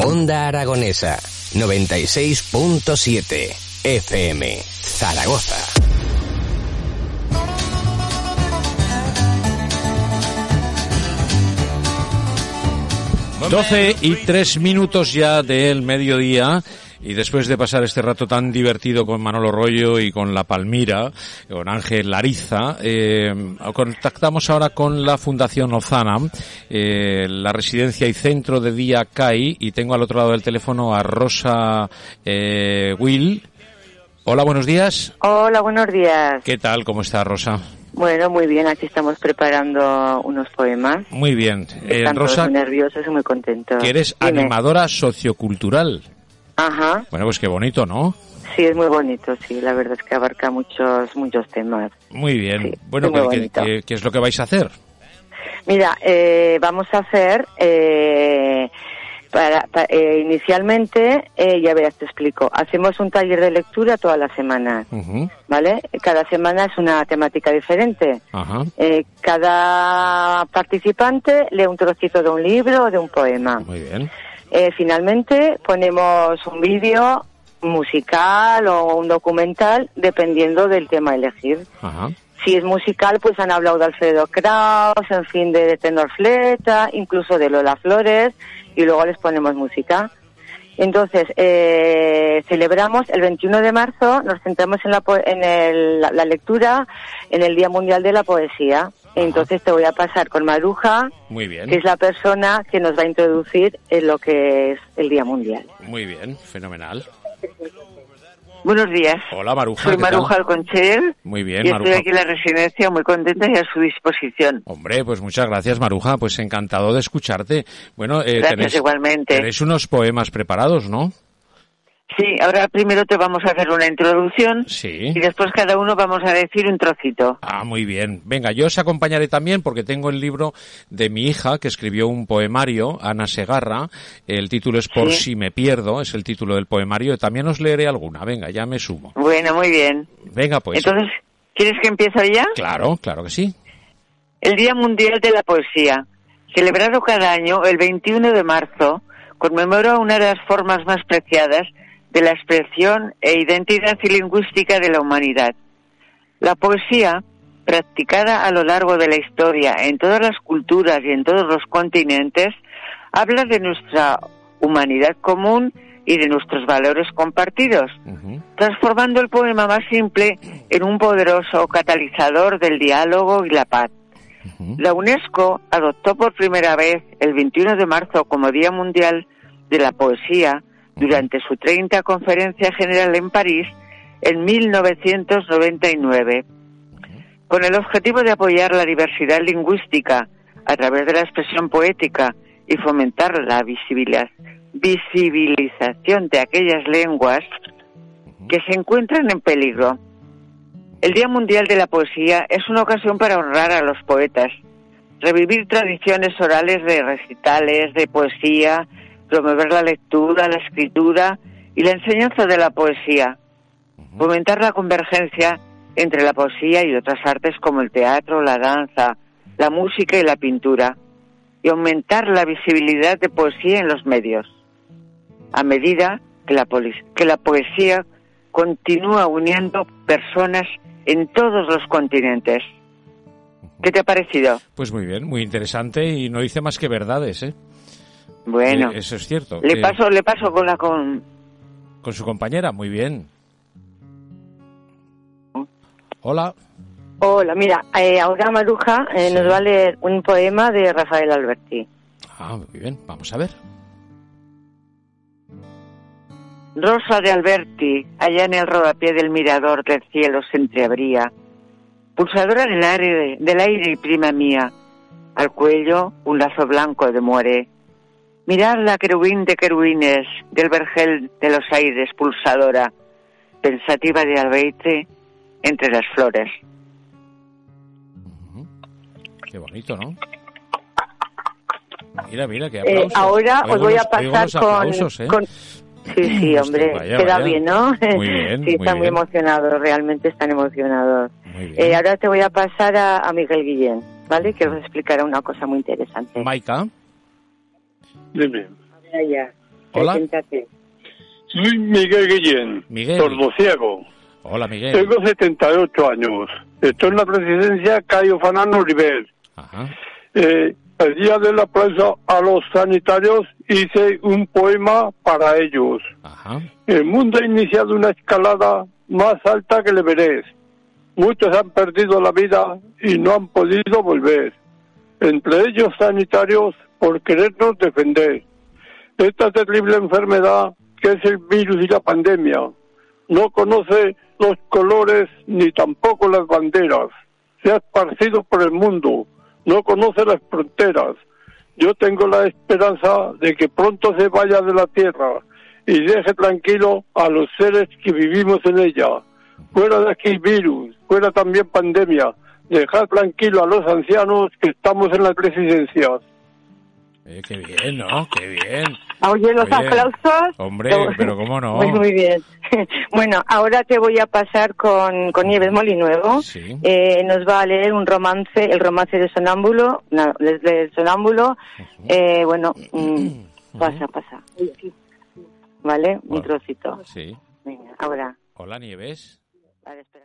Onda Aragonesa 96.7 FM Zaragoza. 12 y 3 minutos ya del mediodía. Y después de pasar este rato tan divertido con Manolo Rollo y con La Palmira, con Ángel Lariza, eh, contactamos ahora con la Fundación Ozana, eh, la residencia y centro de día CAI, y tengo al otro lado del teléfono a Rosa eh, Will. Hola, buenos días. Hola, buenos días. ¿Qué tal? ¿Cómo está Rosa? Bueno, muy bien, aquí estamos preparando unos poemas. Muy bien. Eh, Están todos Rosa, muy nerviosos y muy contentos. que eres Dime. animadora sociocultural. Ajá, Bueno, pues qué bonito, ¿no? sí, es muy bonito, sí, la verdad es que abarca muchos, muchos temas. Muy bien. Sí, bueno, muy ¿qué- qué, es lo que vais a hacer? Mira, eh, vamos a hacer, eh, para, pa- eh, inicialmente, eh, ya verás, te explico, hacemos un taller de lectura todas las semanas, Ujú, ¿vale? Cada semana es una temática diferente. Ajá. Eh, cada participante lee un trocito de un libro o de un poema. Muy bien. Eh, finalmente ponemos un vídeo musical o un documental dependiendo del tema a elegir. Ajá. Si es musical, pues han hablado de Alfredo Kraus, en fin, de, de Tenor Fleta, incluso de Lola Flores, y luego les ponemos música. Entonces, eh, celebramos el 21 de marzo, nos centramos en, la, po- en el- la, la lectura en el Día Mundial de la Poesía. Entonces te voy a pasar con Maruja, Muy bien. que es la persona que nos va a introducir en lo que es el Día Mundial. Muy bien. Fenomenal. Buenos días. Hola, Maruja. Soy ¿qué tal? Maruja Alconchel Muy bien, y Maruja. estoy aquí en la residencia muy contenta y a su disposición. Hombre, pues muchas gracias, Maruja. Pues encantado de escucharte. Bueno, eh, Gracias tenéis, igualmente. tenéis unos poemas preparados, ¿no? Sí, ahora primero te vamos a hacer una introducción Sí. y después cada uno vamos a decir un trocito. Ah, muy bien. Venga, yo os acompañaré también porque tengo el libro de mi hija que escribió un poemario, Ana Segarra. El título es Por Sí. si me pierdo, es el título del poemario. También os leeré alguna. Venga, ya me sumo. Bueno, muy bien. Venga, pues. Entonces, ¿quieres que empiece ya? Claro, claro que sí. El Día Mundial de la Poesía, celebrado cada año el 21 de marzo, conmemora una de las formas más preciadas de la expresión e identidad lingüística de la humanidad. La poesía, practicada a lo largo de la historia en todas las culturas y en todos los continentes, habla de nuestra humanidad común y de nuestros valores compartidos transformando el poema más simple en un poderoso catalizador del diálogo y la paz. La UNESCO adoptó por primera vez el 21 de marzo como Día Mundial de la Poesía durante su 30 Conferencia General en París en 1999, con el objetivo de apoyar la diversidad lingüística a través de la expresión poética y fomentar la visibilización de aquellas lenguas que se encuentran en peligro. El Día Mundial de la Poesía es una ocasión para honrar a los poetas, revivir tradiciones orales de recitales, de poesía, promover la lectura, la escritura y la enseñanza de la poesía, fomentar la convergencia entre la poesía y otras artes como el teatro, la danza, la música y la pintura, y aumentar la visibilidad de poesía en los medios. A medida que la, que la poesía continúa uniendo personas en todos los continentes. ¿Qué te ha parecido? Pues muy bien, muy interesante y no dice más que verdades, ¿eh? Bueno, Eh, eso es cierto. le que- paso, le paso con la con. Con su compañera, muy bien. Hola. Hola, mira, eh, ahora Maruja eh, Sí. nos va a leer un poema de Rafael Alberti. Ah, muy bien, vamos a ver. Rosa de Alberti, allá en el rodapié del mirador del cielo se entreabría. Pulsadora del aire, del aire y prima mía, al cuello un lazo blanco de muere. Mirad la querubín de querubines, del vergel de los aires pulsadora, pensativa de albeite entre las flores. Ujú. Qué bonito, ¿no? Mira, mira, qué Eh, aplausos. ahora os Oigo voy a los- oigo pasar con, aplausos, ¿eh? con- Sí, sí, Hostia, hombre, vaya, queda vaya. bien, ¿no? Muy bien, sí, muy están muy bien. emocionados, realmente están emocionados. Muy. Eh, ahora te voy a pasar a, a Miguel Guillén, ¿vale? Que os explicará una cosa muy interesante. Maika. Dime. Ya. Hola. Soy Miguel Guillén, Miguel. sordociego. Hola, Miguel. Tengo 78 años. Estoy en la presidencia Cayo Fanano Oliver. Ajá. Eh, el día del aplauso a los sanitarios hice un poema para ellos. Ajá. El mundo ha iniciado una escalada más alta que el Everest. Muchos han perdido la vida y no han podido volver. Entre ellos sanitarios por querernos defender. Esta terrible enfermedad que es el virus y la pandemia no conoce los colores ni tampoco las banderas. Se ha esparcido por el mundo, no conoce las fronteras. Yo tengo la esperanza de que pronto se vaya de la tierra y deje tranquilo a los seres que vivimos en ella. Fuera de aquí virus, fuera también pandemia. Dejar tranquilo a los ancianos que estamos en las presidencias. Qué bien, ¿no? Qué bien. Oye, los Oye, aplausos. hombre, pero cómo no. Muy, muy bien. bueno, ahora te voy a pasar con, con Nieves Molinuevo. Sí. Eh, nos va a leer un romance, el romance de Sonámbulo, no, del Sonámbulo. Eh, bueno, mm, pasa, pasa. ¿Vale? Un Bueno. trocito. Sí. Venga, ahora. Hola, Nieves. Vale, espera.